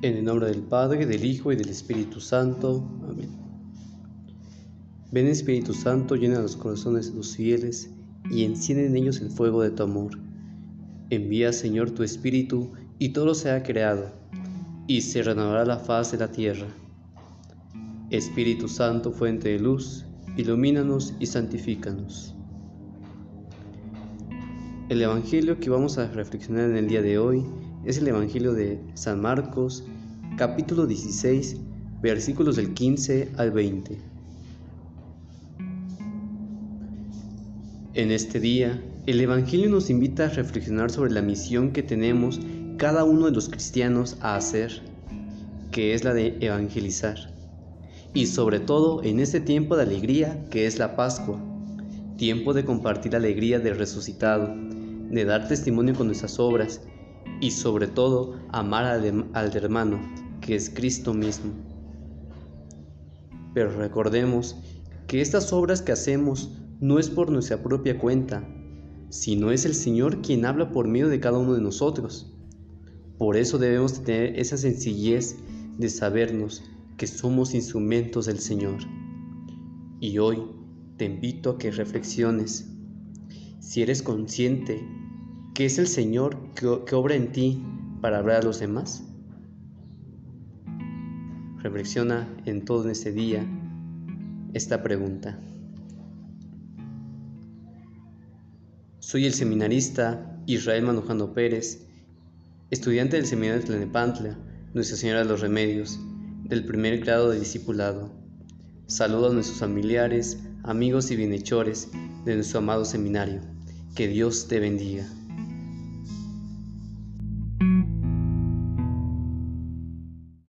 En el nombre del Padre, del Hijo y del Espíritu Santo. Amén. Ven Espíritu Santo, llena los corazones de los fieles y enciende en ellos el fuego de tu amor. Envía, Señor, tu Espíritu y todo se ha creado, y se renovará la faz de la tierra. Espíritu Santo, fuente de luz, ilumínanos y santifícanos. El Evangelio que vamos a reflexionar en el día de hoy es el Evangelio de San Marcos, capítulo 16, versículos del 15 al 20. En este día, el Evangelio nos invita a reflexionar sobre la misión que tenemos cada uno de los cristianos a hacer, que es la de evangelizar, y sobre todo en este tiempo de alegría que es la Pascua, tiempo de compartir la alegría del resucitado, de dar testimonio con nuestras obras y sobre todo amar al, hermano, que es Cristo mismo. Pero recordemos que estas obras que hacemos no es por nuestra propia cuenta, sino es el Señor quien habla por medio de cada uno de nosotros. Por eso debemos tener esa sencillez de sabernos que somos instrumentos del Señor. Y hoy te invito a que reflexiones. Si eres consciente que es el Señor que, obra en ti para hablar a los demás? Reflexiona en todo este día esta pregunta. Soy el seminarista Israel Manujano Pérez, estudiante del Seminario de Tlenepantla, Nuestra Señora de los Remedios, del primer grado de discipulado. Saludo a nuestros familiares, amigos y bienhechores de nuestro amado seminario. Que Dios te bendiga.